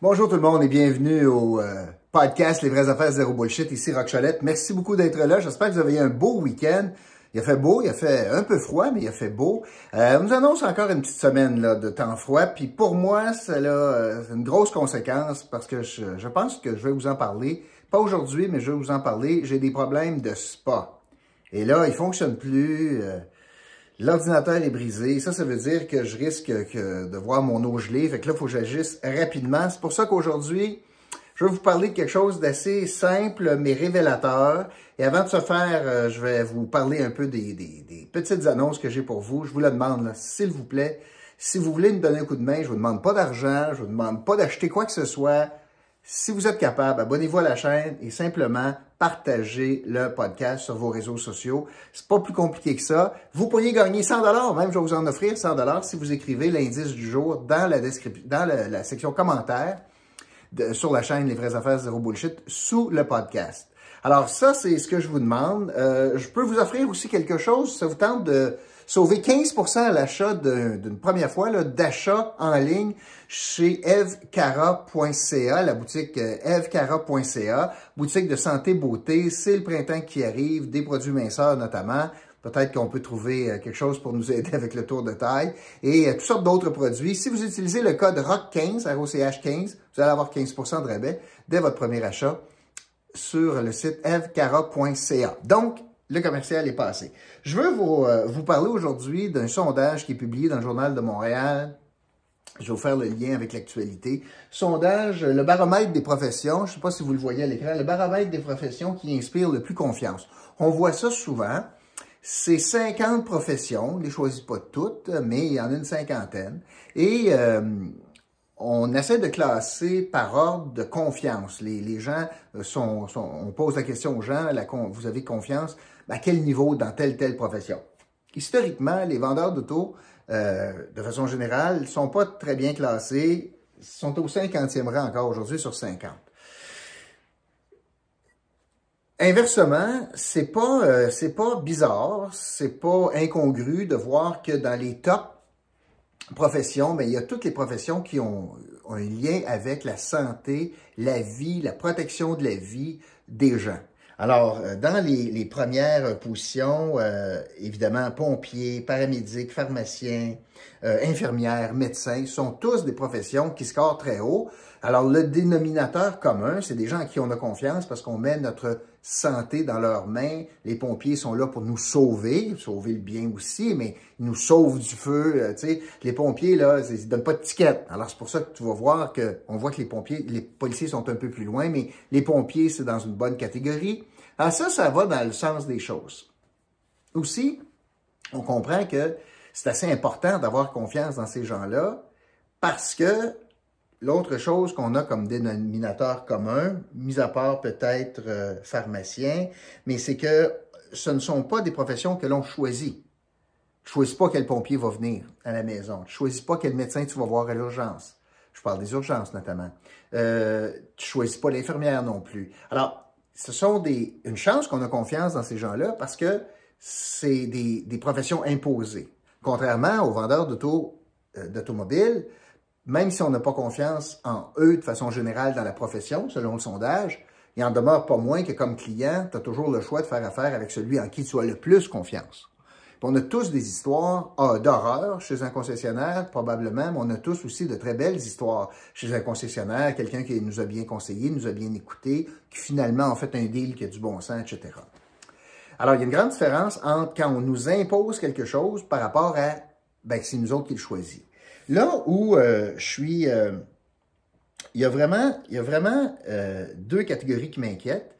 Bonjour tout le monde et bienvenue au euh, podcast Les vraies affaires zéro bullshit. Ici Rock. Merci beaucoup d'être là. J'espère que vous avez eu un beau week-end. Il a fait beau, il a fait un peu froid, mais il a fait beau. Euh, on nous annonce encore une petite semaine de temps froid. Puis pour moi, c'est euh, une grosse conséquence parce que je, je, pense que je vais vous en parler. Pas aujourd'hui, mais je vais vous en parler. J'ai des problèmes de spa. Et là, il fonctionne plus. L'ordinateur est brisé. Ça, ça veut dire que je risque que de voir mon eau gelée. Fait que là, il faut que j'agisse rapidement. C'est pour ça qu'aujourd'hui, je vais vous parler de quelque chose d'assez simple, mais révélateur. Et avant de se faire, euh, je vais vous parler un peu des, petites annonces que j'ai pour vous. Je vous le demande, s'il vous plaît. Si vous voulez me donner un coup de main, je vous demande pas d'argent, je vous demande pas d'acheter quoi que ce soit. Si vous êtes capable, abonnez-vous à la chaîne et simplement partagez le podcast sur vos réseaux sociaux. C'est pas plus compliqué que ça. Vous pourriez gagner 100 dollars, même je vais vous en offrir 100 dollars si vous écrivez l'indice du jour dans la description, dans la, section commentaires sur la chaîne Les vraies affaires zéro bullshit sous le podcast. Alors ça, c'est ce que je vous demande. Euh, je peux vous offrir aussi quelque chose. Ça vous tente de sauver 15 à l'achat d'une première fois d'achat en ligne chez evcara.ca, la boutique euh, evcara.ca, boutique de santé beauté. C'est le printemps qui arrive, des produits minceurs notamment. Peut-être qu'on peut trouver euh, quelque chose pour nous aider avec le tour de taille et euh, toutes sortes d'autres produits. Si vous utilisez le code ROCK15, ROCH15, vous allez avoir 15% de rabais dès votre premier achat sur le site evcara.ca. Donc, le commercial est passé. Je veux vous, euh, vous parler aujourd'hui d'un sondage qui est publié dans le Journal de Montréal. Je vais vous faire le lien avec l'actualité. Sondage, le baromètre des professions, je ne sais pas si vous le voyez à l'écran, le baromètre des professions qui inspire le plus confiance. On voit ça souvent. C'est 50 professions, on ne les choisit pas toutes, mais il y en a une cinquantaine. Et euh, on essaie de classer par ordre de confiance. Les, gens sont, sont, on pose la question aux gens, vous avez confiance à quel niveau dans telle telle profession? Historiquement, les vendeurs d'auto, euh, de façon générale, sont pas très bien classés, sont au 50e rang encore aujourd'hui sur 50. Inversement, c'est pas euh, c'est pas bizarre, c'est pas incongru de voir que dans les top professions, mais il y a toutes les professions qui ont, ont un lien avec la santé, la vie, la protection de la vie des gens. Alors, euh, dans les, premières positions, euh, évidemment, pompiers, paramédics, pharmaciens, euh, infirmières, médecins, sont tous des professions qui scorent très haut. Alors, le dénominateur commun, c'est des gens à qui on a confiance parce qu'on met notre santé dans leurs mains. Les pompiers sont là pour nous sauver, sauver le bien aussi, mais ils nous sauvent du feu. tu sais, les pompiers, là, ils donnent pas de ticket. Alors, c'est pour ça que tu vas voir que, on voit que les pompiers, les policiers sont un peu plus loin, mais les pompiers, c'est dans une bonne catégorie. Alors ça, ça va dans le sens des choses. Aussi, on comprend que c'est assez important d'avoir confiance dans ces gens-là parce que l'autre chose qu'on a comme dénominateur commun, mis à part peut-être euh, pharmacien, mais c'est que ce ne sont pas des professions que l'on choisit. Tu choisis pas quel pompier va venir à la maison. Tu choisis pas quel médecin tu vas voir à l'urgence. Je parle des urgences notamment. Euh, tu choisis pas l'infirmière non plus. Alors, ce sont des, une chance qu'on a confiance dans ces gens-là parce que c'est des, des, professions imposées. Contrairement aux vendeurs euh, d'automobiles, même si on n'a pas confiance en eux de façon générale dans la profession, selon le sondage, il en demeure pas moins que comme client, tu as toujours le choix de faire affaire avec celui en qui tu as le plus confiance on a tous des histoires ah, d'horreur chez un concessionnaire, probablement, mais on a tous aussi de très belles histoires chez un concessionnaire, quelqu'un qui nous a bien conseillé, nous a bien écouté, qui finalement a fait un deal qui a du bon sens, etc. Alors, il y a une grande différence entre quand on nous impose quelque chose par rapport à, ben, c'est nous autres qui le choisissons. Là où euh, je suis... Euh, il y a vraiment, il y a vraiment euh, deux catégories qui m'inquiètent.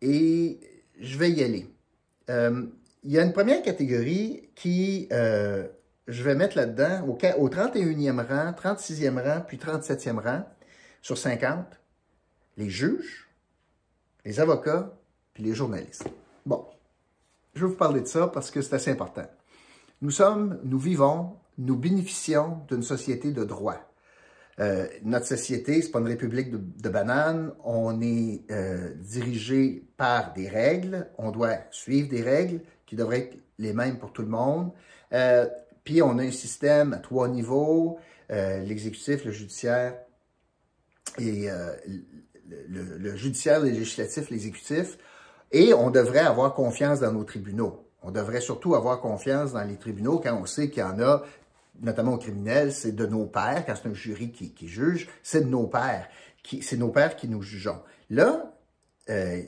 et je vais y aller. Il y a une première catégorie qui, je vais mettre là-dedans, au, au 31e rang, 36e rang, puis 37e rang, sur 50, les juges, les avocats, puis les journalistes. Bon, je vais vous parler de ça parce que c'est assez important. Nous sommes, nous vivons, nous bénéficions d'une société de droit. Euh, notre société, c'est pas une république de, bananes. On est euh, dirigé par des règles. On doit suivre des règles qui devraient être les mêmes pour tout le monde. Euh, puis on a un système à trois niveaux. l'exécutif, le judiciaire et le, judiciaire, le législatif, l'exécutif, et on devrait avoir confiance dans nos tribunaux. On devrait surtout avoir confiance dans les tribunaux quand on sait qu'il y en a, notamment aux criminels, c'est de nos pères, quand c'est un jury qui, juge, c'est de nos pères. C'est nos pères qui nous jugeons. Là, euh,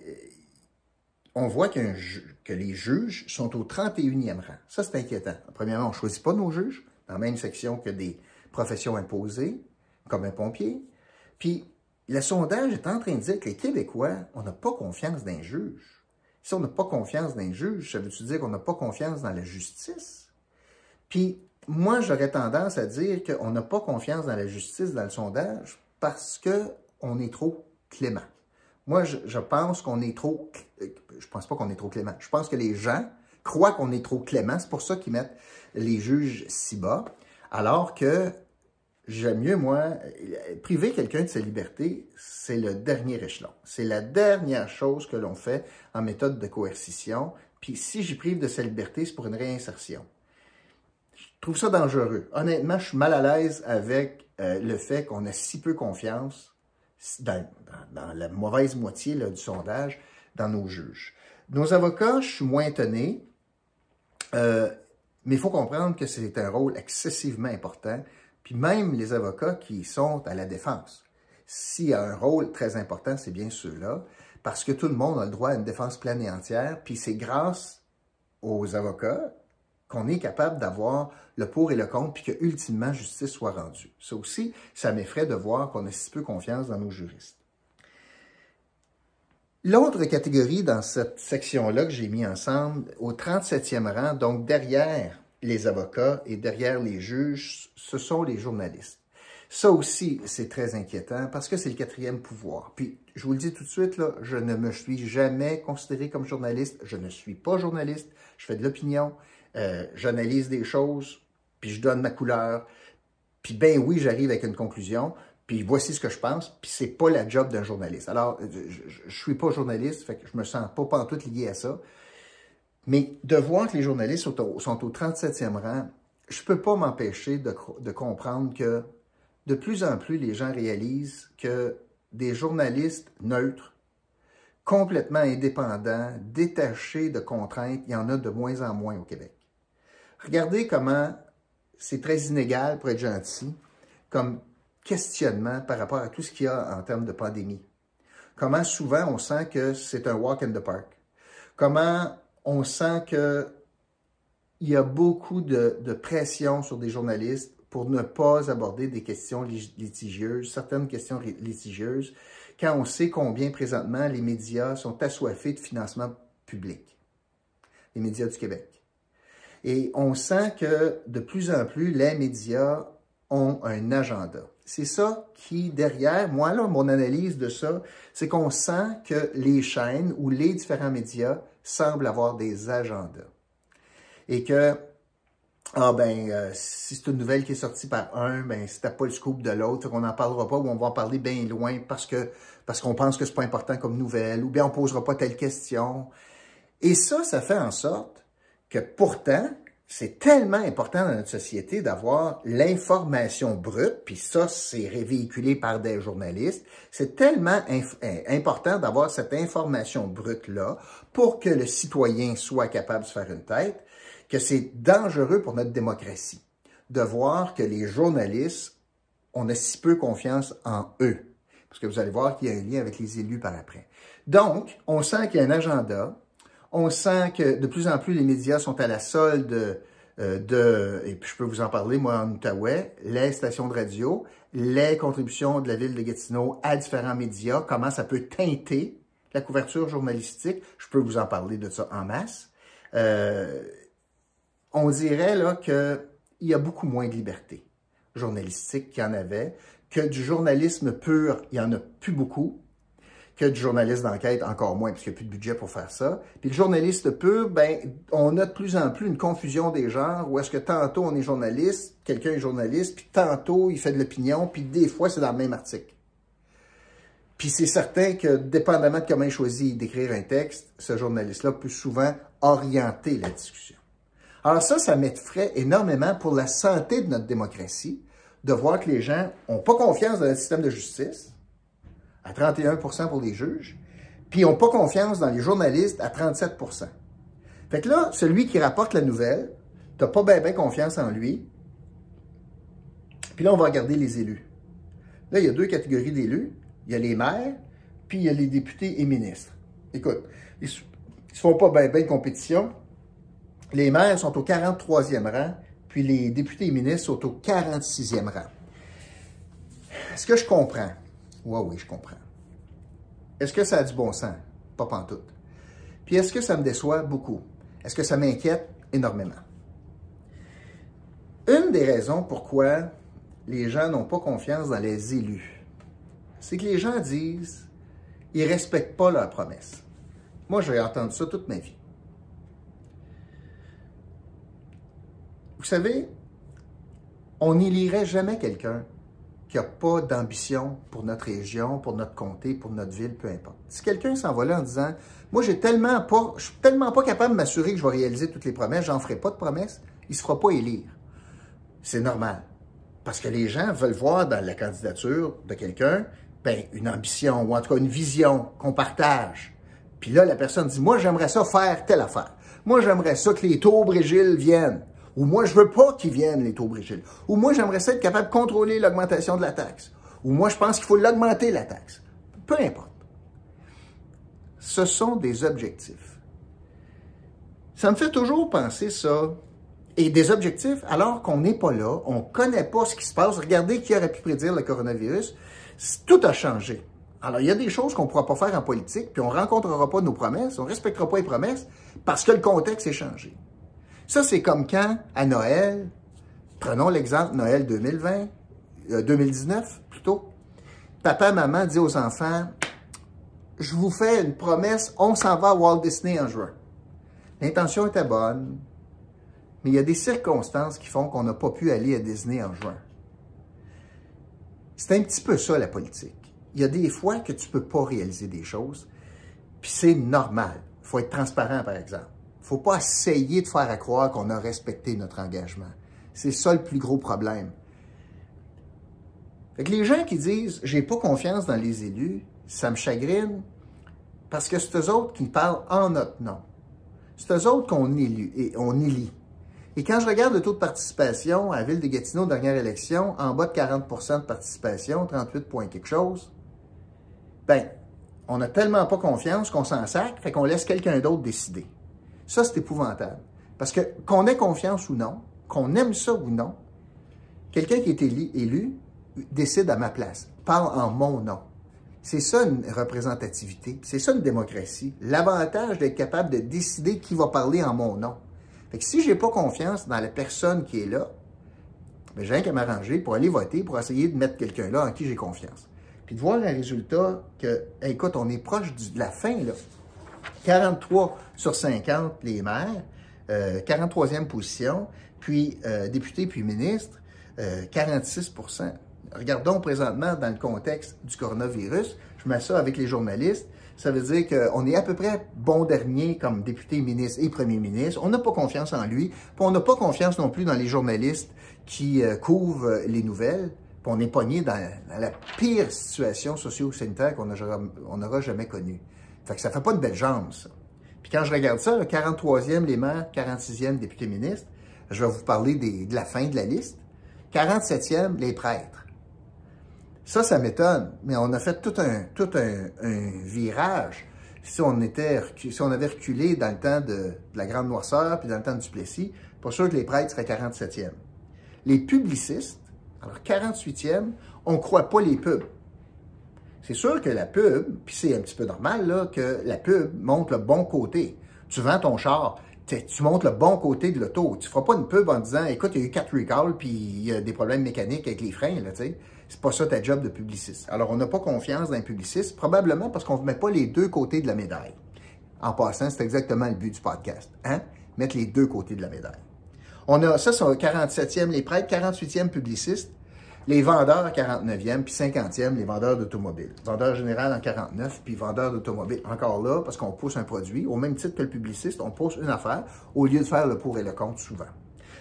on voit que les juges sont au 31e rang. Ça, c'est inquiétant. Premièrement, on ne choisit pas nos juges dans la même section que des professions imposées, comme un pompier. Puis, le sondage est en train de dire que les Québécois, on n'a pas confiance d'un juge. Si on n'a pas confiance d'un juge, ça veut-tu dire qu'on n'a pas confiance dans la justice? Puis, moi, j'aurais tendance à dire qu'on n'a pas confiance dans la justice dans le sondage parce qu'on est trop clément. Moi, je, pense qu'on est trop... Je pense pas qu'on est trop clément. Je pense que les gens croient qu'on est trop clément. C'est pour ça qu'ils mettent les juges si bas. Alors que j'aime mieux, moi, priver quelqu'un de sa liberté, c'est le dernier échelon. C'est la dernière chose que l'on fait en méthode de coercition. Puis si j'y prive de sa liberté, c'est pour une réinsertion. Je trouve ça dangereux. Honnêtement, je suis mal à l'aise avec euh, le fait qu'on a si peu confiance dans, la mauvaise moitié du sondage, dans nos juges. Nos avocats, je suis moins étonné, euh, mais il faut comprendre que c'est un rôle excessivement important, puis même les avocats qui sont à la défense. S'il y a un rôle très important, c'est bien ceux-là, parce que tout le monde a le droit à une défense pleine et entière, puis c'est grâce aux avocats qu'on est capable d'avoir le pour et le contre, puis que ultimement justice soit rendue. Ça aussi, ça m'effraie de voir qu'on a si peu confiance dans nos juristes. L'autre catégorie dans cette section-là que j'ai mis ensemble, au 37e rang, donc derrière les avocats et derrière les juges, ce sont les journalistes. Ça aussi, c'est très inquiétant parce que c'est le quatrième pouvoir. Puis, je vous le dis tout de suite, là, je ne me suis jamais considéré comme journaliste. Je ne suis pas journaliste. Je fais de l'opinion. Euh, j'analyse des choses, puis je donne ma couleur, puis ben oui, j'arrive avec une conclusion, puis voici ce que je pense, puis c'est pas la job d'un journaliste. Alors, je, ne suis pas journaliste, fait que je me sens pas tout lié à ça, mais de voir que les journalistes sont au, sont au 37e rang, je peux pas m'empêcher de, de comprendre que de plus en plus, les gens réalisent que des journalistes neutres, complètement indépendants, détachés de contraintes, il y en a de moins en moins au Québec. Regardez comment c'est très inégal, pour être gentil, comme questionnement par rapport à tout ce qu'il y a en termes de pandémie. Comment souvent on sent que c'est un walk in the park. Comment on sent qu'il y a beaucoup de, de, pression sur des journalistes pour ne pas aborder des questions litigieuses, certaines questions litigieuses, quand on sait combien présentement les médias sont assoiffés de financement public, les médias du Québec. Et on sent que de plus en plus, les médias ont un agenda. C'est ça qui, derrière, moi, là, mon analyse de ça, c'est qu'on sent que les chaînes ou les différents médias semblent avoir des agendas. Et que, ah ben, euh, si c'est une nouvelle qui est sortie par un, ben, si t'as pas le scoop de l'autre, on n'en parlera pas ou on va en parler bien loin parce que parce qu'on pense que c'est pas important comme nouvelle, ou bien on posera pas telle question. Et ça, ça fait en sorte que pourtant, c'est tellement important dans notre société d'avoir l'information brute, puis ça, c'est véhiculé par des journalistes. C'est tellement important d'avoir cette information brute-là pour que le citoyen soit capable de se faire une tête, que c'est dangereux pour notre démocratie de voir que les journalistes, on a si peu confiance en eux. Parce que vous allez voir qu'il y a un lien avec les élus par après. Donc, on sent qu'il y a un agenda, on sent que de plus en plus les médias sont à la solde euh, de, et puis je peux vous en parler, moi, en Outaouais, les stations de radio, les contributions de la ville de Gatineau à différents médias, comment ça peut teinter la couverture journalistique. Je peux vous en parler de ça en masse. Euh, on dirait là qu'il y a beaucoup moins de liberté journalistique qu'il y en avait, que du journalisme pur, il y en a plus beaucoup que du journaliste d'enquête, encore moins, parce qu'il n'y a plus de budget pour faire ça. Puis le journaliste pur, ben, on a de plus en plus une confusion des genres, où est-ce que tantôt on est journaliste, quelqu'un est journaliste, puis tantôt il fait de l'opinion, puis des fois c'est dans le même article. Puis c'est certain que, dépendamment de comment il choisit d'écrire un texte, ce journaliste-là peut souvent orienter la discussion. Alors ça, ça m'effraie énormément pour la santé de notre démocratie, de voir que les gens n'ont pas confiance dans le système de justice, à 31% pour les juges, puis ils n'ont pas confiance dans les journalistes à 37% Fait que là, celui qui rapporte la nouvelle, tu n'as pas bien confiance en lui. Puis là, on va regarder les élus. Là, il y a deux catégories d'élus. Il y a les maires, puis il y a les députés et ministres. Écoute, ils ne se font pas bien ben compétition. Les maires sont au 43e rang, puis les députés et ministres sont au 46e rang. Est-ce que je comprends? Oui, oui, je comprends. Est-ce que ça a du bon sens? Pas pantoute. Puis est-ce que ça me déçoit beaucoup? Est-ce que ça m'inquiète énormément? Une des raisons pourquoi les gens n'ont pas confiance dans les élus, c'est que les gens disent ils ne respectent pas leurs promesses. Moi, j'ai entendu ça toute ma vie. Vous savez, on n'élirait jamais quelqu'un qui n'a pas d'ambition pour notre région, pour notre comté, pour notre ville, peu importe. Si quelqu'un s'en en disant Moi, j'ai tellement pas, je suis tellement pas capable de m'assurer que je vais réaliser toutes les promesses, j'en ferai pas de promesses, il ne se fera pas élire. C'est normal. Parce que les gens veulent voir dans la candidature de quelqu'un ben, une ambition ou en tout cas une vision qu'on partage. Puis là, la personne dit Moi, j'aimerais ça faire telle affaire. Moi, j'aimerais ça que les taux Brigitte viennent. Ou moi, je veux pas qu'ils viennent, les taux Brigitte. Ou moi, j'aimerais être capable de contrôler l'augmentation de la taxe. Ou moi, je pense qu'il faut l'augmenter, la taxe. Peu importe. Ce sont des objectifs. Ça me fait toujours penser ça. Et des objectifs, alors qu'on n'est pas là, on ne connaît pas ce qui se passe. Regardez qui aurait pu prédire le coronavirus. Tout a changé. Alors, il y a des choses qu'on ne pourra pas faire en politique, puis on ne rencontrera pas nos promesses, on ne respectera pas les promesses, parce que le contexte est changé. Ça, c'est comme quand, à Noël, prenons l'exemple Noël 2020, 2019 euh, plutôt, papa, maman dit aux enfants, je vous fais une promesse, on s'en va à Walt Disney en juin. L'intention était bonne, mais il y a des circonstances qui font qu'on n'a pas pu aller à Disney en juin. C'est un petit peu ça la politique. Il y a des fois que tu ne peux pas réaliser des choses, puis c'est normal. Il faut être transparent, par exemple faut pas essayer de faire à croire qu'on a respecté notre engagement. C'est ça le plus gros problème. Fait que les gens qui disent j'ai pas confiance dans les élus, ça me chagrine parce que c'est eux autres qui parlent en notre nom. C'est eux autres qu'on élit et on élit. Et quand je regarde le taux de participation à ville de Gatineau, dernière élection, en bas de 40% de participation, 38 points quelque chose, ben, on n'a tellement pas confiance qu'on s'en sacre, fait qu'on laisse quelqu'un d'autre décider. Ça, c'est épouvantable. Parce que qu'on ait confiance ou non, qu'on aime ça ou non, quelqu'un qui est élu, décide à ma place, parle en mon nom. C'est ça une représentativité, c'est ça une démocratie. L'avantage d'être capable de décider qui va parler en mon nom. Fait que si j'ai pas confiance dans la personne qui est là, ben j'ai rien qu'à m'arranger pour aller voter, pour essayer de mettre quelqu'un là en qui j'ai confiance. Puis de voir un résultat que, écoute, on est proche de la fin, là. 43 sur 50 les maires, 43e euh, position, puis euh, député puis ministre, 46% euh, Regardons présentement dans le contexte du coronavirus, je mets ça avec les journalistes, ça veut dire qu'on est à peu près bon dernier comme député, ministre et premier ministre. On n'a pas confiance en lui, puis on n'a pas confiance non plus dans les journalistes qui couvrent les nouvelles. Puis on est pogné dans, la pire situation socio-sanitaire qu'on n'aura jamais connue. Fait que ça fait pas de belle jambe, ça. Puis quand je regarde ça, le 43e les maires, 46e député ministre, je vais vous parler de la fin de la liste. 47e, les prêtres. Ça, ça m'étonne, mais on a fait tout un, tout un, virage. Si on, était, si on avait reculé dans le temps de, la Grande Noirceur, puis dans le temps du Plessis, pas sûr que les prêtres seraient 47e. Les publicistes, alors 48e, on ne croit pas les pubs. C'est sûr que la pub, puis c'est un petit peu normal là, que la pub montre le bon côté. Tu vends ton char, tu montres le bon côté de l'auto. Tu ne feras pas une pub en disant écoute, il y a eu quatre recalls puis il y a des problèmes mécaniques avec les freins, là. C'est pas ça ta job de publiciste. Alors, on n'a pas confiance dans un publiciste, probablement parce qu'on ne met pas les deux côtés de la médaille. En passant, c'est exactement le but du podcast. Hein? Mettre les deux côtés de la médaille. On a ça, c'est 47e les prêtres, 48e publiciste, les vendeurs 49e, puis 50e, les vendeurs d'automobiles. Vendeur général en 49, puis vendeur d'automobiles. Encore là, parce qu'on pousse un produit, au même titre que le publiciste, on pousse une affaire, au lieu de faire le pour et le contre souvent.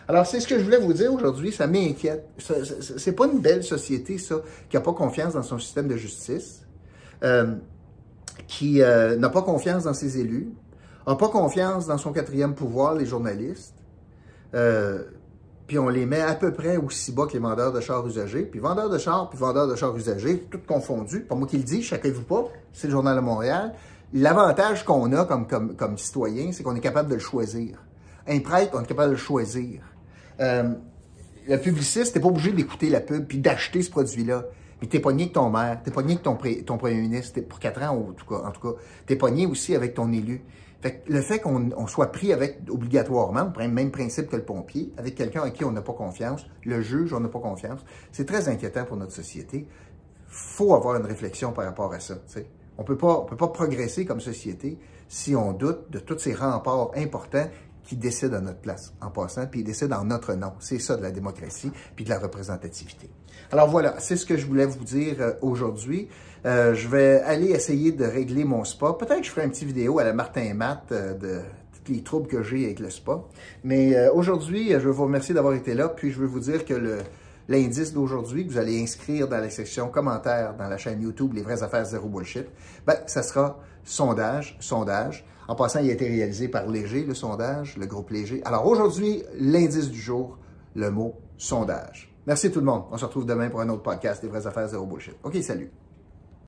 Alors, c'est ce que je voulais vous dire aujourd'hui. Ça m'inquiète. C'est pas une belle société, ça, qui n'a pas confiance dans son système de justice, euh, qui euh, n'a pas confiance dans ses élus, n'a pas confiance dans son quatrième pouvoir, les journalistes. Euh, puis on les met à peu près aussi bas que les vendeurs de chars usagers. Puis vendeurs de chars, puis vendeurs de chars usagers, tout confondu. Pas moi qui le dis, chacun vous pas, c'est le Journal de Montréal. L'avantage qu'on a comme, comme, citoyen, c'est qu'on est capable de le choisir. Un prêtre, on est capable de le choisir. Euh, le publiciste, t'es pas obligé d'écouter la pub puis d'acheter ce produit-là. Mais t'es pogné avec ton maire, t'es pogné avec ton, ton premier ministre, pour quatre ans en tout cas, en tout cas. T'es aussi avec ton élu. Le fait qu'on soit pris avec obligatoirement, le même principe que le pompier, avec quelqu'un à qui on n'a pas confiance, le juge, on n'a pas confiance, c'est très inquiétant pour notre société. faut avoir une réflexion par rapport à ça. On on peut pas progresser comme société si on doute de tous ces remparts importants qui décident à notre place en passant, puis ils décident en notre nom. C'est ça de la démocratie, puis de la représentativité. Alors voilà, c'est ce que je voulais vous dire euh, aujourd'hui. Euh, je vais aller essayer de régler mon spa. Peut-être que je ferai une petite vidéo à la Martin et Matt euh, de tous les troubles que j'ai avec le spa. Mais aujourd'hui, je veux vous remercier d'avoir été là, puis je veux vous dire que le, l'indice d'aujourd'hui que vous allez inscrire dans la section commentaires dans la chaîne YouTube Les vraies affaires zéro bullshit, ben, ça sera sondage, sondage. En passant, il a été réalisé par Léger, le sondage, le groupe Léger. Alors aujourd'hui, l'indice du jour, le mot sondage. Merci tout le monde. On se retrouve demain pour un autre podcast des vraies affaires zéro bullshit. OK, salut.